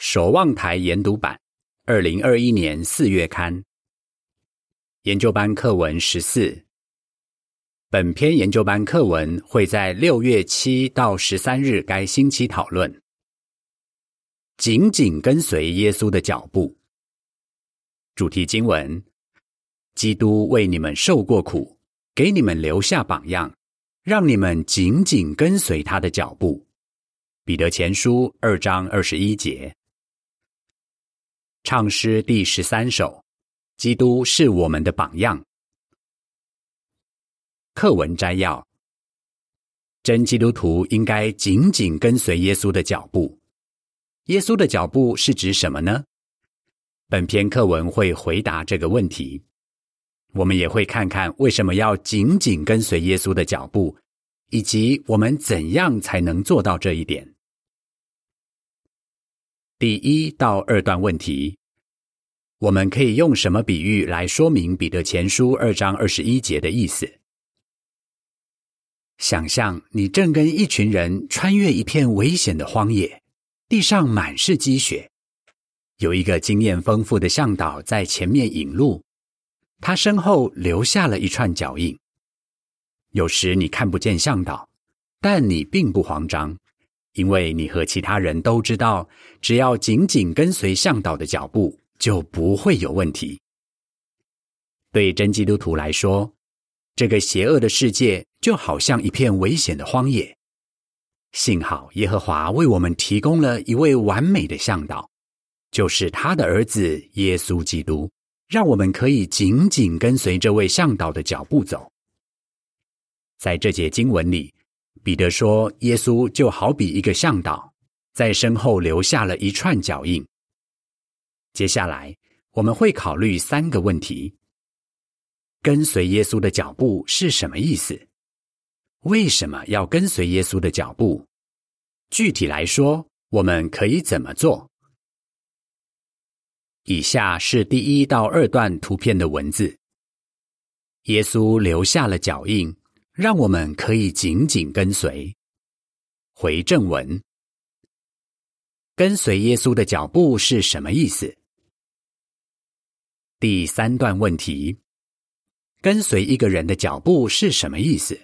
守望台研读版，二零二一年四月刊。研究班课文十四。本篇研究班课文会在六月七到十三日该星期讨论。紧紧跟随耶稣的脚步。主题经文：基督为你们受过苦，给你们留下榜样，让你们紧紧跟随他的脚步。彼得前书二章二十一节。唱诗第十三首：基督是我们的榜样。课文摘要：真基督徒应该紧紧跟随耶稣的脚步。耶稣的脚步是指什么呢？本篇课文会回答这个问题。我们也会看看为什么要紧紧跟随耶稣的脚步，以及我们怎样才能做到这一点。第一到二段问题，我们可以用什么比喻来说明彼得前书二章二十一节的意思？想象你正跟一群人穿越一片危险的荒野，地上满是积雪。有一个经验丰富的向导在前面引路，他身后留下了一串脚印。有时你看不见向导，但你并不慌张，因为你和其他人都知道，只要紧紧跟随向导的脚步，就不会有问题。对真基督徒来说，这个邪恶的世界就好像一片危险的荒野。幸好耶和华为我们提供了一位完美的向导。就是他的儿子耶稣基督，让我们可以紧紧跟随这位向导的脚步走。在这节经文里，彼得说，耶稣就好比一个向导，在身后留下了一串脚印。接下来，我们会考虑三个问题：跟随耶稣的脚步是什么意思？为什么要跟随耶稣的脚步？具体来说，我们可以怎么做？以下是第一到二段图片的文字。耶稣留下了脚印，让我们可以紧紧跟随。回正文，跟随耶稣的脚步是什么意思？第三段问题：跟随一个人的脚步是什么意思？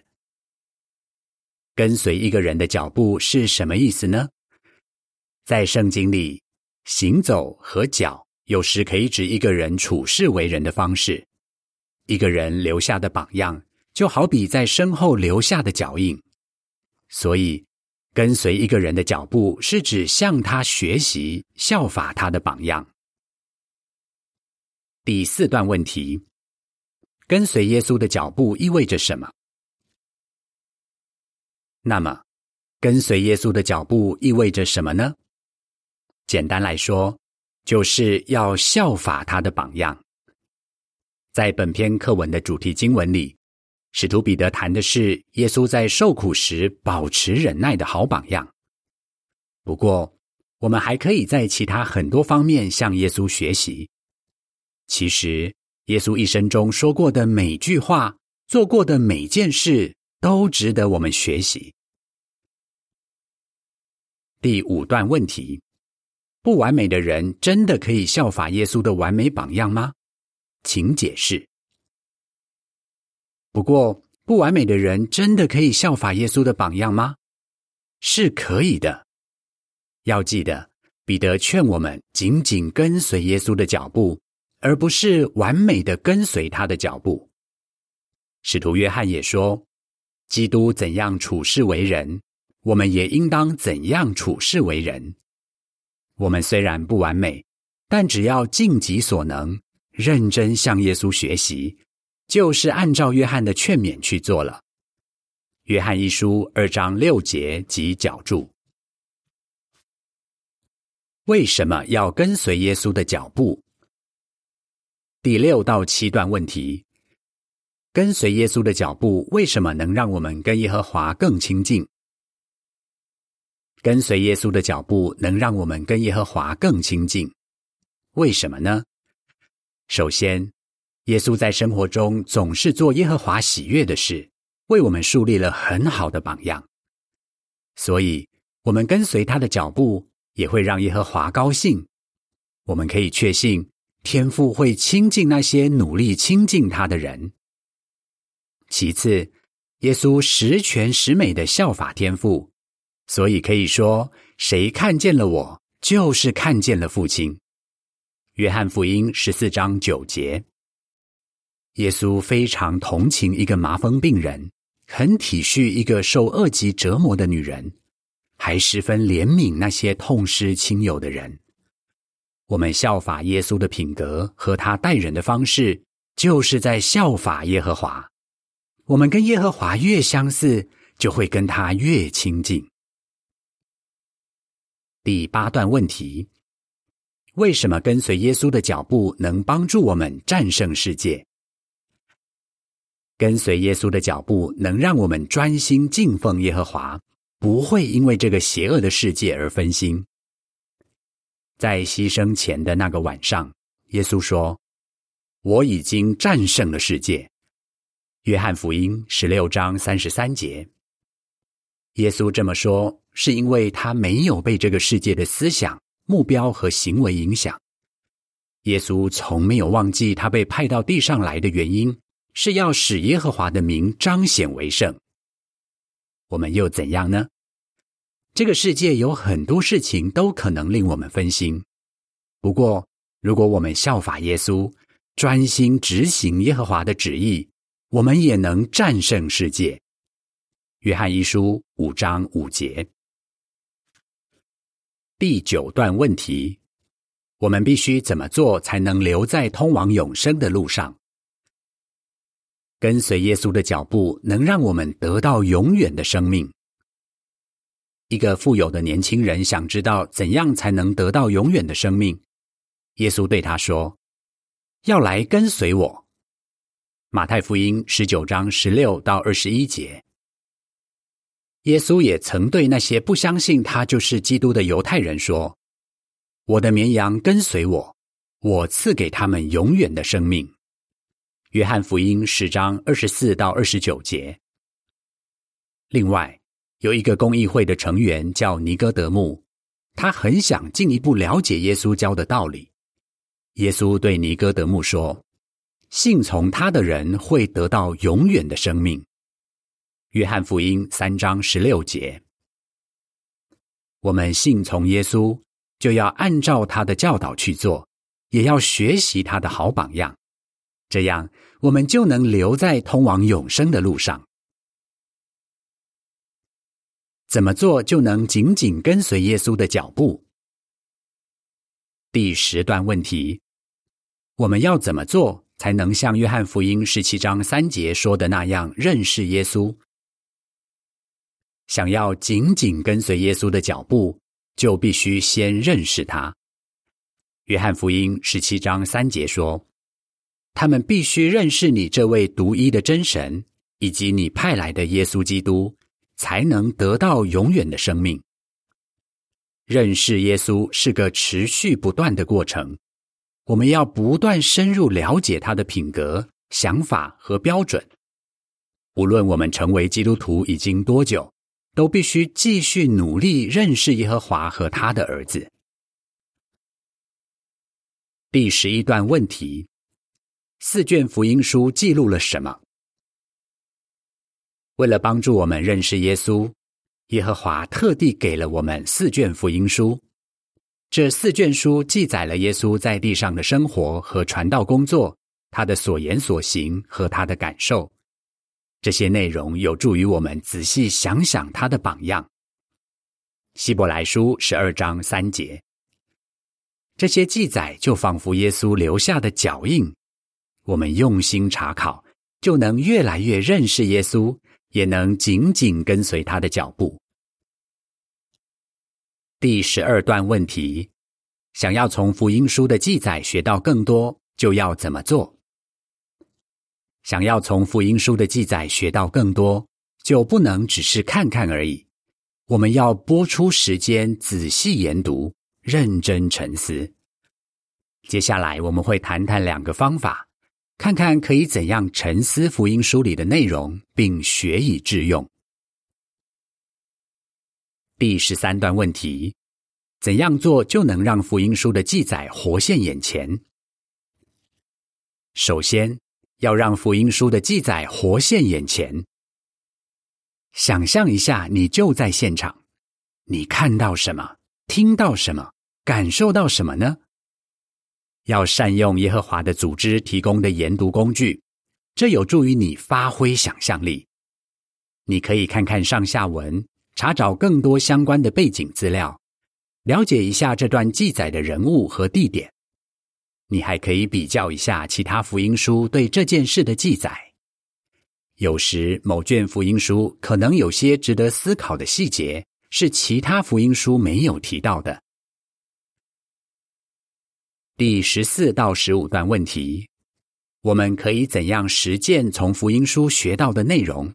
跟随一个人的脚步是什么意思呢？在圣经里，行走和脚。有时可以指一个人处事为人的方式，一个人留下的榜样，就好比在身后留下的脚印。所以，跟随一个人的脚步，是指向他学习、效法他的榜样。第四段问题：跟随耶稣的脚步意味着什么？那么，跟随耶稣的脚步意味着什么呢？简单来说。就是要效法他的榜样。在本篇课文的主题经文里，使徒彼得谈的是耶稣在受苦时保持忍耐的好榜样。不过，我们还可以在其他很多方面向耶稣学习。其实，耶稣一生中说过的每句话、做过的每件事，都值得我们学习。第五段问题。不完美的人真的可以效法耶稣的完美榜样吗？请解释。不过，不完美的人真的可以效法耶稣的榜样吗？是可以的。要记得，彼得劝我们紧紧跟随耶稣的脚步，而不是完美的跟随他的脚步。使徒约翰也说：“基督怎样处事为人，我们也应当怎样处事为人。”我们虽然不完美，但只要尽己所能，认真向耶稣学习，就是按照约翰的劝勉去做了。约翰一书二章六节及脚注。为什么要跟随耶稣的脚步？第六到七段问题：跟随耶稣的脚步，为什么能让我们跟耶和华更亲近？跟随耶稣的脚步，能让我们跟耶和华更亲近。为什么呢？首先，耶稣在生活中总是做耶和华喜悦的事，为我们树立了很好的榜样。所以，我们跟随他的脚步，也会让耶和华高兴。我们可以确信，天父会亲近那些努力亲近他的人。其次，耶稣十全十美的效法天父，所以可以说，谁看见了我，就是看见了父亲。约翰福音十四章九节，耶稣非常同情一个麻风病人，很体恤一个受恶疾折磨的女人，还十分怜悯那些痛失亲友的人。我们效法耶稣的品格和他待人的方式，就是在效法耶和华。我们跟耶和华越相似，就会跟他越亲近。第八段问题：为什么跟随耶稣的脚步能帮助我们战胜世界？跟随耶稣的脚步能让我们专心敬奉耶和华，不会因为这个邪恶的世界而分心。在牺牲前的那个晚上，耶稣说：“我已经战胜了世界。”约翰福音十六章三十三节，耶稣这么说，是因为他没有被这个世界的思想、目标和行为影响。耶稣从没有忘记他被派到地上来的原因，是要使耶和华的名彰显为圣。我们又怎样呢？这个世界有很多事情都可能令我们分心。不过，如果我们效法耶稣，专心执行耶和华的旨意。我们也能战胜世界。约翰一书五章五节，第九段问题：我们必须怎么做才能留在通往永生的路上？跟随耶稣的脚步，能让我们得到永远的生命。一个富有的年轻人想知道怎样才能得到永远的生命。耶稣对他说：“要来跟随我。”马太福音十九章十六到二十一节，耶稣也曾对那些不相信他就是基督的犹太人说：“我的绵羊跟随我，我赐给他们永远的生命。”约翰福音十章二十四到二十九节。另外，有一个公益会的成员叫尼哥德慕，他很想进一步了解耶稣教的道理。耶稣对尼哥德慕说。信从他的人会得到永远的生命。约翰福音三章十六节。我们信从耶稣，就要按照他的教导去做，也要学习他的好榜样，这样我们就能留在通往永生的路上。怎么做就能紧紧跟随耶稣的脚步？第十段问题：我们要怎么做？才能像约翰福音十七章三节说的那样认识耶稣。想要紧紧跟随耶稣的脚步，就必须先认识他。约翰福音十七章三节说：“他们必须认识你这位独一的真神，以及你派来的耶稣基督，才能得到永远的生命。”认识耶稣是个持续不断的过程。我们要不断深入了解他的品格、想法和标准。无论我们成为基督徒已经多久，都必须继续努力认识耶和华和他的儿子。第十一段问题：四卷福音书记录了什么？为了帮助我们认识耶稣，耶和华特地给了我们四卷福音书。这四卷书记载了耶稣在地上的生活和传道工作，他的所言所行和他的感受。这些内容有助于我们仔细想想他的榜样。希伯来书十二章三节，这些记载就仿佛耶稣留下的脚印。我们用心查考，就能越来越认识耶稣，也能紧紧跟随他的脚步。第十二段问题：想要从福音书的记载学到更多，就要怎么做？想要从福音书的记载学到更多，就不能只是看看而已。我们要拨出时间，仔细研读，认真沉思。接下来我们会谈谈两个方法，看看可以怎样沉思福音书里的内容，并学以致用。第十三段问题：怎样做就能让福音书的记载活现眼前？首先，要让福音书的记载活现眼前。想象一下，你就在现场，你看到什么？听到什么？感受到什么呢？要善用耶和华的组织提供的研读工具，这有助于你发挥想象力。你可以看看上下文，查找更多相关的背景资料，了解一下这段记载的人物和地点。你还可以比较一下其他福音书对这件事的记载。有时某卷福音书可能有些值得思考的细节，是其他福音书没有提到的。第十四到十五段问题，我们可以怎样实践从福音书学到的内容？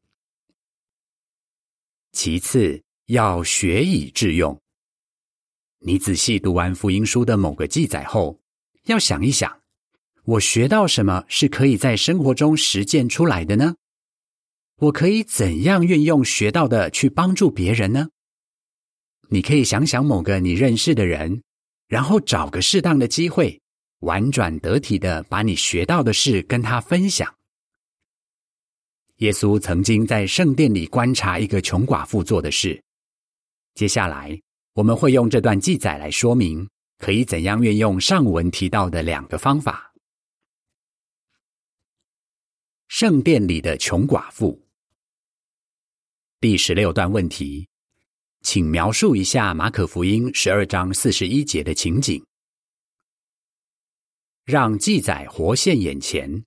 其次，要学以致用。你仔细读完福音书的某个记载后，要想一想，我学到什么是可以在生活中实践出来的呢？我可以怎样运用学到的去帮助别人呢？你可以想想某个你认识的人，然后找个适当的机会，婉转得体的把你学到的事跟他分享。耶稣曾经在圣殿里观察一个穷寡妇做的事。接下来，我们会用这段记载来说明可以怎样运用上文提到的两个方法。圣殿里的穷寡妇，第十六段问题，请描述一下马可福音十二章四十一节的情景，让记载活现眼前。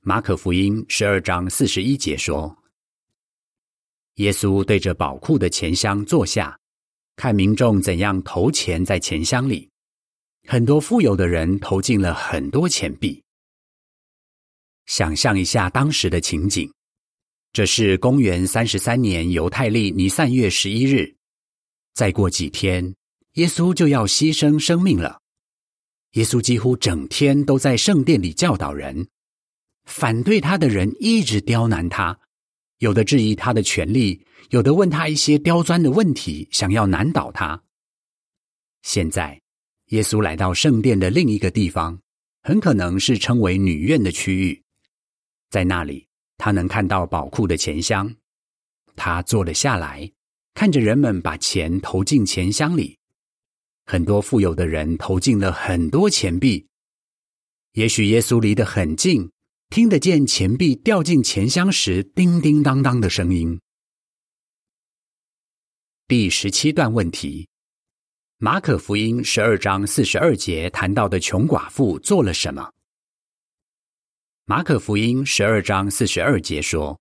马可福音十二章四十一节说：“耶稣对着宝库的钱箱坐下，看民众怎样投钱在钱箱里。很多富有的人投进了很多钱币。想象一下当时的情景：这是公元三十三年犹太历尼散月十一日，再过几天，耶稣就要牺牲生命了。耶稣几乎整天都在圣殿里教导人。”反对他的人一直刁难他，有的质疑他的权利，有的问他一些刁钻的问题，想要难倒他。现在，耶稣来到圣殿的另一个地方，很可能是称为女院的区域，在那里，他能看到宝库的钱箱。他坐了下来，看着人们把钱投进钱箱里，很多富有的人投进了很多钱币。也许耶稣离得很近。听得见钱币掉进钱箱时叮叮当当的声音。第十七段问题：马可福音十二章四十二节谈到的穷寡妇做了什么？马可福音十二章四十二节说，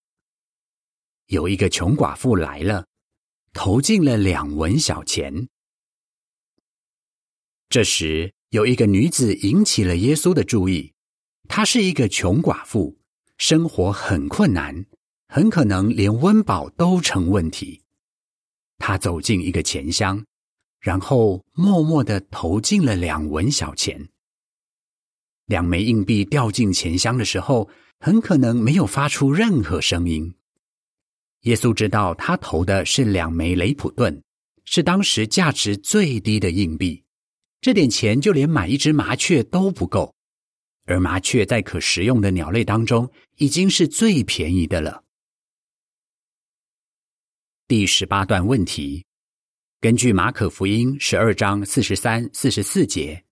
有一个穷寡妇来了，投进了两文小钱。这时，有一个女子引起了耶稣的注意。她是一个穷寡妇，生活很困难，很可能连温饱都成问题。她走进一个钱箱，然后默默的投进了两文小钱。两枚硬币掉进钱箱的时候，很可能没有发出任何声音。耶稣知道他投的是两枚雷普顿，是当时价值最低的硬币，这点钱就连买一只麻雀都不够。而麻雀在可食用的鸟类当中，已经是最便宜的了。第十八段问题：根据马可福音十二章四十三、四十四节，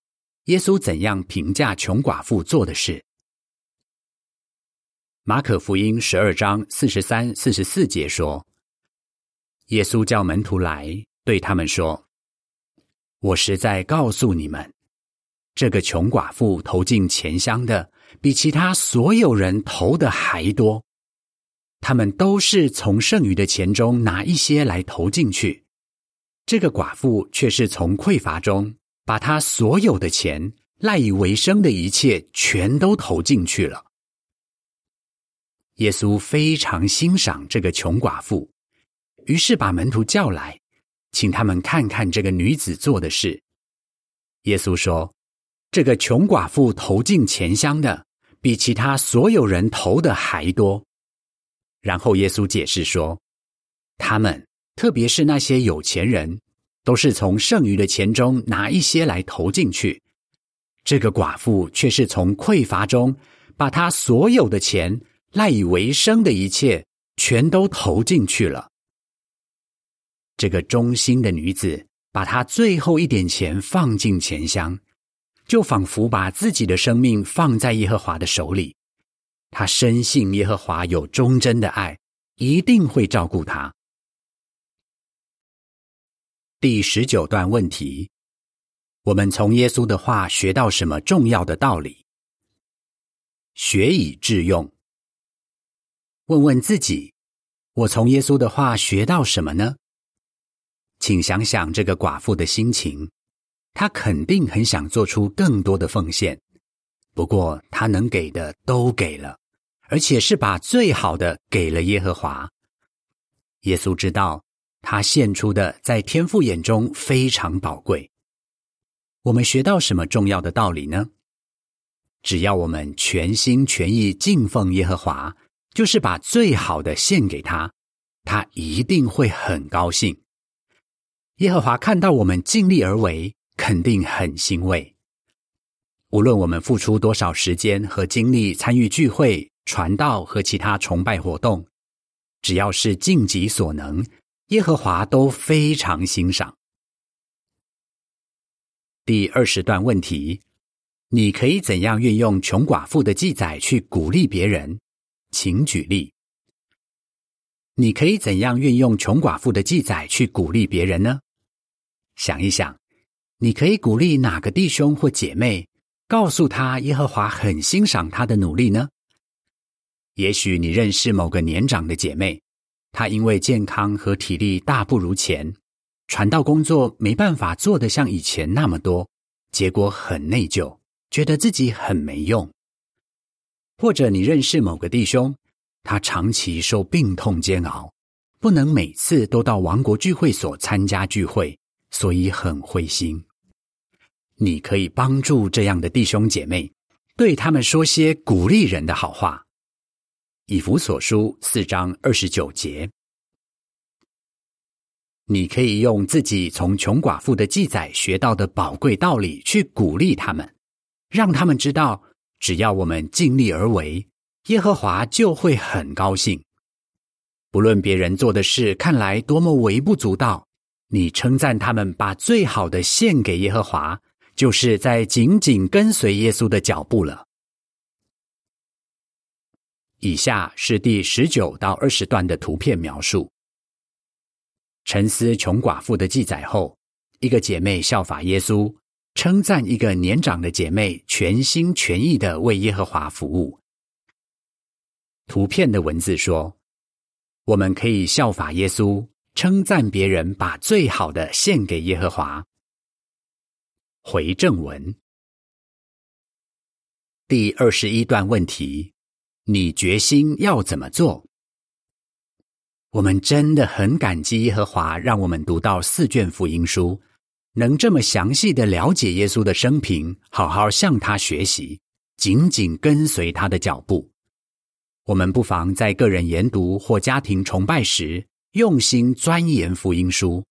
耶稣怎样评价穷寡妇做的事？马可福音十二章四十三、四十四节说：“耶稣叫门徒来，对他们说：‘我实在告诉你们。’”这个穷寡妇投进钱箱的，比其他所有人投的还多。他们都是从剩余的钱中拿一些来投进去，这个寡妇却是从匮乏中把她所有的钱、赖以为生的一切全都投进去了。耶稣非常欣赏这个穷寡妇，于是把门徒叫来，请他们看看这个女子做的事。耶稣说。这个穷寡妇投进钱箱的，比其他所有人投的还多。然后耶稣解释说，他们，特别是那些有钱人，都是从剩余的钱中拿一些来投进去。这个寡妇却是从匮乏中把她所有的钱、赖以为生的一切，全都投进去了。这个忠心的女子把她最后一点钱放进钱箱，就仿佛把自己的生命放在耶和华的手里。她深信耶和华有忠贞的爱，一定会照顾她。第十九段问题。我们从耶稣的话学到什么重要的道理？学以致用。问问自己，我从耶稣的话学到什么呢？请想想这个寡妇的心情，她肯定很想做出更多的奉献，不过她能给的都给了，而且是把最好的给了耶和华。耶稣知道，他献出的在天父眼中非常宝贵。我们学到什么重要的道理呢？只要我们全心全意敬奉耶和华，就是把最好的献给他，他一定会很高兴。耶和华看到我们尽力而为，肯定很欣慰。无论我们付出多少时间和精力参与聚会、传道和其他崇拜活动，只要是尽己所能，耶和华都非常欣赏。第二十段问题：你可以怎样运用穷寡妇的记载去鼓励别人？请举例。你可以怎样运用穷寡妇的记载去鼓励别人呢？想一想，你可以鼓励哪个弟兄或姐妹，告诉他耶和华很欣赏他的努力呢？也许你认识某个年长的姐妹，他因为健康和体力大不如前。传道工作没办法做得像以前那么多，结果很内疚，觉得自己很没用。或者你认识某个弟兄，他长期受病痛煎熬，不能每次都到王国聚会所参加聚会，所以很灰心。你可以帮助这样的弟兄姐妹，对他们说些鼓励人的好话。以弗所书四章二十九节。你可以用自己从穷寡妇的记载学到的宝贵道理去鼓励他们，让他们知道，只要我们尽力而为，耶和华就会很高兴。不论别人做的事看来多么微不足道，你称赞他们把最好的献给耶和华，就是在紧紧跟随耶稣的脚步了。以下是第十九到二十段的图片描述。沉思穷寡妇的记载后，一个姐妹效法耶稣，称赞一个年长的姐妹全心全意的为耶和华服务。图片的文字说：“我们可以效法耶稣，称赞别人把最好的献给耶和华。”回正文第二十一段问题：你决心要怎么做？我们真的很感激耶和华，让我们读到四卷福音书，能这么详细的了解耶稣的生平，好好向他学习，紧紧跟随他的脚步。我们不妨在个人研读或家庭崇拜时，用心钻研福音书。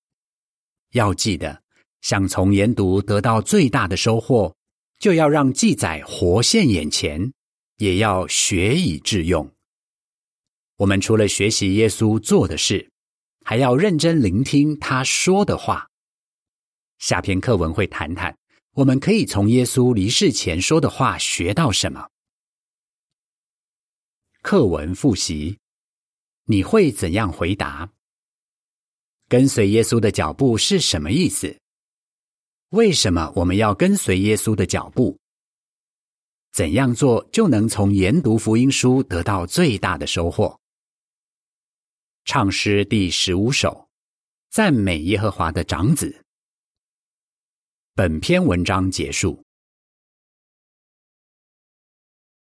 要记得，想从研读得到最大的收获，就要让记载活现眼前，也要学以致用。我们除了学习耶稣做的事，还要认真聆听他说的话。下篇课文会谈谈，我们可以从耶稣离世前说的话学到什么。课文复习，你会怎样回答？跟随耶稣的脚步是什么意思？为什么我们要跟随耶稣的脚步？怎样做就能从研读福音书得到最大的收获？唱诗第十五首，赞美耶和华的长子。本篇文章结束。